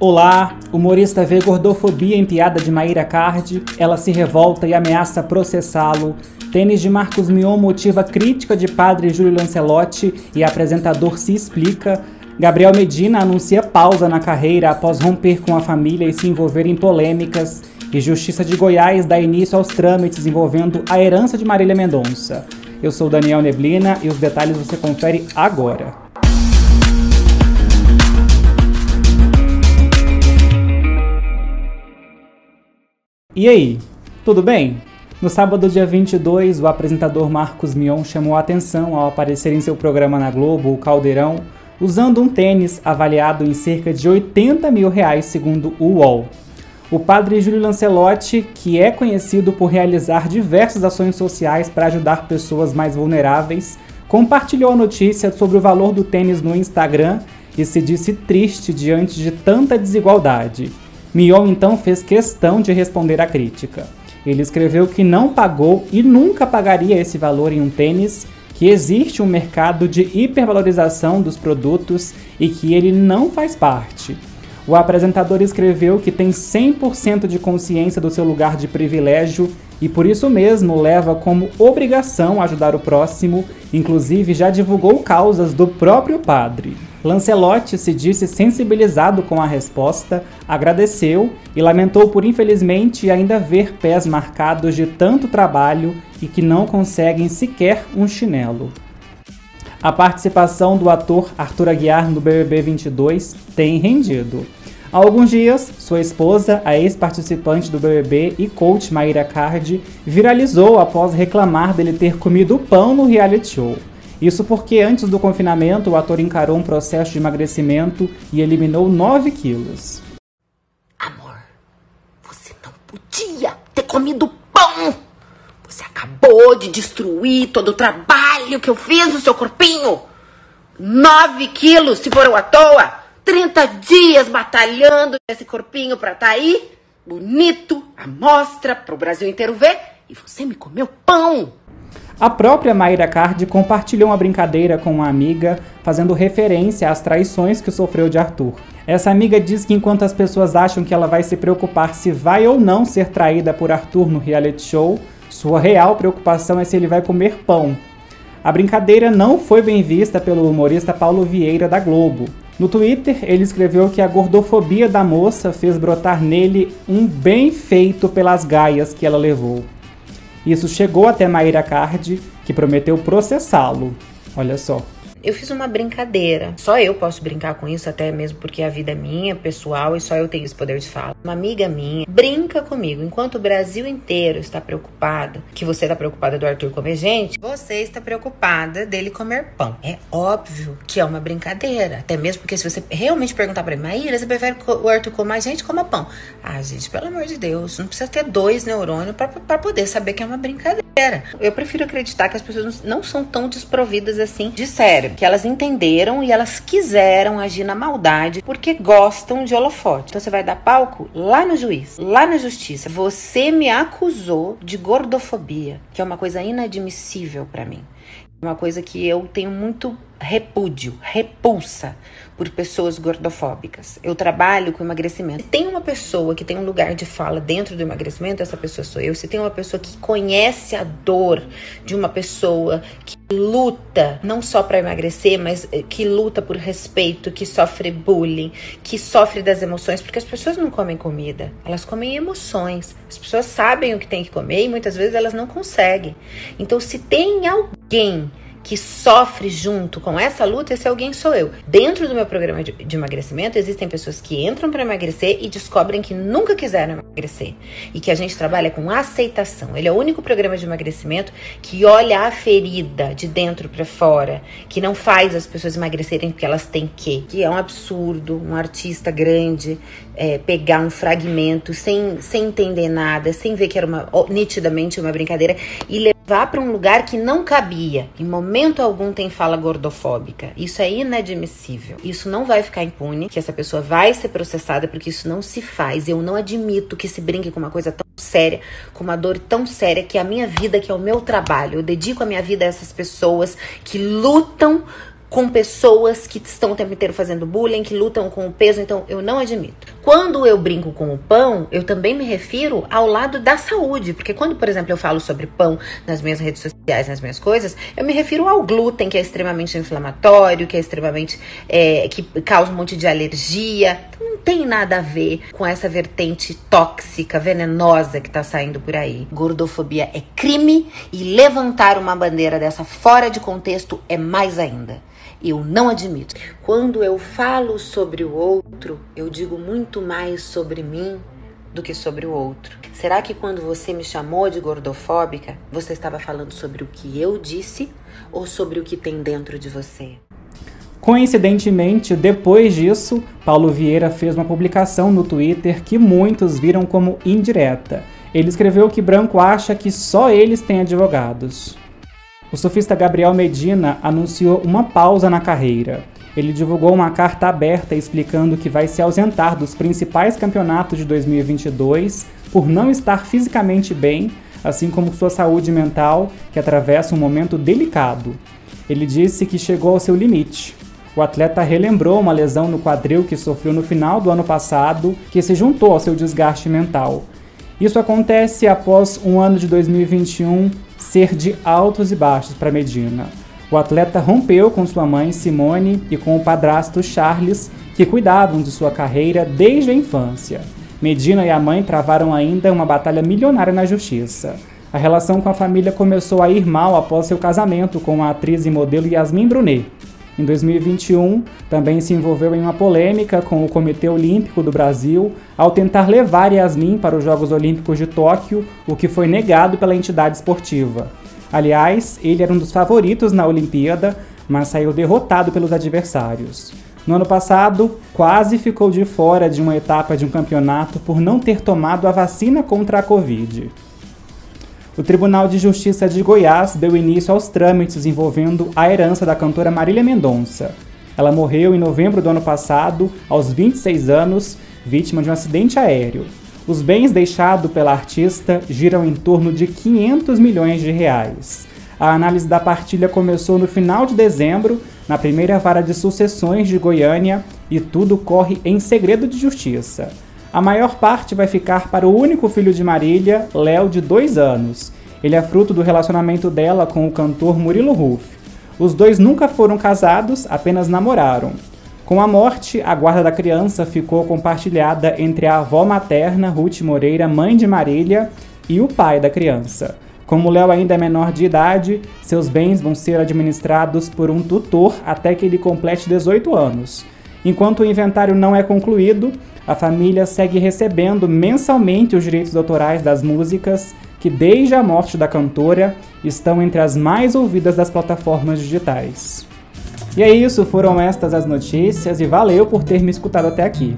Olá, humorista vê gordofobia em piada de Maíra Card, ela se revolta e ameaça processá-lo. Tênis de Marcos Mion motiva crítica de padre Júlio Lancelotti e apresentador se explica. Gabriel Medina anuncia pausa na carreira após romper com a família e se envolver em polêmicas. E Justiça de Goiás dá início aos trâmites envolvendo a herança de Marília Mendonça. Eu sou Daniel Neblina e os detalhes você confere agora. E aí, tudo bem? No sábado, dia 22, o apresentador Marcos Mion chamou a atenção ao aparecer em seu programa na Globo, o Caldeirão, usando um tênis avaliado em cerca de 80 mil reais, segundo o UOL. O padre Júlio Lancelotti, que é conhecido por realizar diversas ações sociais para ajudar pessoas mais vulneráveis, compartilhou a notícia sobre o valor do tênis no Instagram e se disse triste diante de tanta desigualdade. Mion então fez questão de responder à crítica. Ele escreveu que não pagou e nunca pagaria esse valor em um tênis, que existe um mercado de hipervalorização dos produtos e que ele não faz parte. O apresentador escreveu que tem 100% de consciência do seu lugar de privilégio e por isso mesmo leva como obrigação ajudar o próximo, inclusive já divulgou causas do próprio padre. Lancelotti se disse sensibilizado com a resposta, agradeceu e lamentou por infelizmente ainda ver pés marcados de tanto trabalho e que não conseguem sequer um chinelo. A participação do ator Arthur Aguiar no BBB 22 tem rendido. Há alguns dias, sua esposa, a ex-participante do BBB e coach Maíra Cardi, viralizou após reclamar dele ter comido pão no reality show. Isso porque antes do confinamento o ator encarou um processo de emagrecimento e eliminou 9 quilos. Amor, você não podia ter comido pão! Você acabou de destruir todo o trabalho que eu fiz no seu corpinho! 9 quilos, se foram à toa! 30 dias batalhando esse corpinho pra tá aí, bonito, a mostra pro Brasil inteiro ver, e você me comeu pão! A própria Mayra Card compartilhou uma brincadeira com uma amiga, fazendo referência às traições que sofreu de Arthur. Essa amiga diz que enquanto as pessoas acham que ela vai se preocupar se vai ou não ser traída por Arthur no reality show, sua real preocupação é se ele vai comer pão. A brincadeira não foi bem vista pelo humorista Paulo Vieira da Globo. No Twitter, ele escreveu que a gordofobia da moça fez brotar nele um bem feito pelas gaias que ela levou. Isso chegou até Maíra Card, que prometeu processá-lo. Olha só. Eu fiz uma brincadeira. Só eu posso brincar com isso, até mesmo porque a vida é minha, pessoal, e só eu tenho esse poder de fala. Uma amiga minha brinca comigo. Enquanto o Brasil inteiro está preocupado, que você está preocupada do Arthur comer gente, você está preocupada dele comer pão. É óbvio que é uma brincadeira. Até mesmo porque se você realmente perguntar pra ele, Maíra, você prefere que o Arthur comer gente coma pão? Ah, gente, pelo amor de Deus, não precisa ter dois neurônios para poder saber que é uma brincadeira. Eu prefiro acreditar que as pessoas não são tão desprovidas assim de cérebro, que elas entenderam e elas quiseram agir na maldade porque gostam de holofote. Então você vai dar palco lá no juiz, lá na justiça. Você me acusou de gordofobia, que é uma coisa inadmissível para mim. Uma coisa que eu tenho muito repúdio, repulsa por pessoas gordofóbicas. Eu trabalho com emagrecimento. Se tem uma pessoa que tem um lugar de fala dentro do emagrecimento, essa pessoa sou eu. Se tem uma pessoa que conhece a dor de uma pessoa que luta não só para emagrecer, mas eh, que luta por respeito, que sofre bullying, que sofre das emoções, porque as pessoas não comem comida, elas comem emoções. As pessoas sabem o que tem que comer e muitas vezes elas não conseguem. Então, se tem alguém que sofre junto com essa luta, esse alguém sou eu. Dentro do meu programa de, de emagrecimento, existem pessoas que entram para emagrecer e descobrem que nunca quiseram emagrecer. E que a gente trabalha com aceitação. Ele é o único programa de emagrecimento que olha a ferida de dentro para fora, que não faz as pessoas emagrecerem porque elas têm que. Que é um absurdo um artista grande é, pegar um fragmento sem, sem entender nada, sem ver que era uma, nitidamente uma brincadeira e levar para um lugar que não cabia. Em momento algum tem fala gordofóbica. Isso é inadmissível. Isso não vai ficar impune, que essa pessoa vai ser processada porque isso não se faz. Eu não admito que se brinque com uma coisa tão séria, com uma dor tão séria que é a minha vida, que é o meu trabalho. Eu dedico a minha vida a essas pessoas que lutam com pessoas que estão o tempo inteiro fazendo bullying, que lutam com o peso, então eu não admito. Quando eu brinco com o pão, eu também me refiro ao lado da saúde, porque quando, por exemplo, eu falo sobre pão nas minhas redes sociais, nas minhas coisas, eu me refiro ao glúten, que é extremamente inflamatório, que é extremamente. É, que causa um monte de alergia. Então, não tem nada a ver com essa vertente tóxica, venenosa que tá saindo por aí. Gordofobia é crime e levantar uma bandeira dessa fora de contexto é mais ainda. Eu não admito. Quando eu falo sobre o outro, eu digo muito mais sobre mim do que sobre o outro. Será que quando você me chamou de gordofóbica, você estava falando sobre o que eu disse ou sobre o que tem dentro de você? Coincidentemente, depois disso, Paulo Vieira fez uma publicação no Twitter que muitos viram como indireta. Ele escreveu que Branco acha que só eles têm advogados. O surfista Gabriel Medina anunciou uma pausa na carreira. Ele divulgou uma carta aberta explicando que vai se ausentar dos principais campeonatos de 2022 por não estar fisicamente bem, assim como sua saúde mental, que atravessa um momento delicado. Ele disse que chegou ao seu limite. O atleta relembrou uma lesão no quadril que sofreu no final do ano passado, que se juntou ao seu desgaste mental. Isso acontece após um ano de 2021 ser de altos e baixos para Medina. O atleta rompeu com sua mãe Simone e com o padrasto Charles, que cuidavam de sua carreira desde a infância. Medina e a mãe travaram ainda uma batalha milionária na justiça. A relação com a família começou a ir mal após seu casamento com a atriz e modelo Yasmin Brunet. Em 2021, também se envolveu em uma polêmica com o Comitê Olímpico do Brasil ao tentar levar Yasmin para os Jogos Olímpicos de Tóquio, o que foi negado pela entidade esportiva. Aliás, ele era um dos favoritos na Olimpíada, mas saiu derrotado pelos adversários. No ano passado, quase ficou de fora de uma etapa de um campeonato por não ter tomado a vacina contra a Covid. O Tribunal de Justiça de Goiás deu início aos trâmites envolvendo a herança da cantora Marília Mendonça. Ela morreu em novembro do ano passado, aos 26 anos, vítima de um acidente aéreo. Os bens deixados pela artista giram em torno de 500 milhões de reais. A análise da partilha começou no final de dezembro, na primeira vara de sucessões de Goiânia, e tudo corre em segredo de justiça. A maior parte vai ficar para o único filho de Marília, Léo, de dois anos. Ele é fruto do relacionamento dela com o cantor Murilo Ruff. Os dois nunca foram casados, apenas namoraram. Com a morte, a guarda da criança ficou compartilhada entre a avó materna, Ruth Moreira, mãe de Marília, e o pai da criança. Como Léo ainda é menor de idade, seus bens vão ser administrados por um tutor até que ele complete 18 anos. Enquanto o inventário não é concluído, a família segue recebendo mensalmente os direitos autorais das músicas que, desde a morte da cantora, estão entre as mais ouvidas das plataformas digitais. E é isso, foram estas as notícias e valeu por ter me escutado até aqui.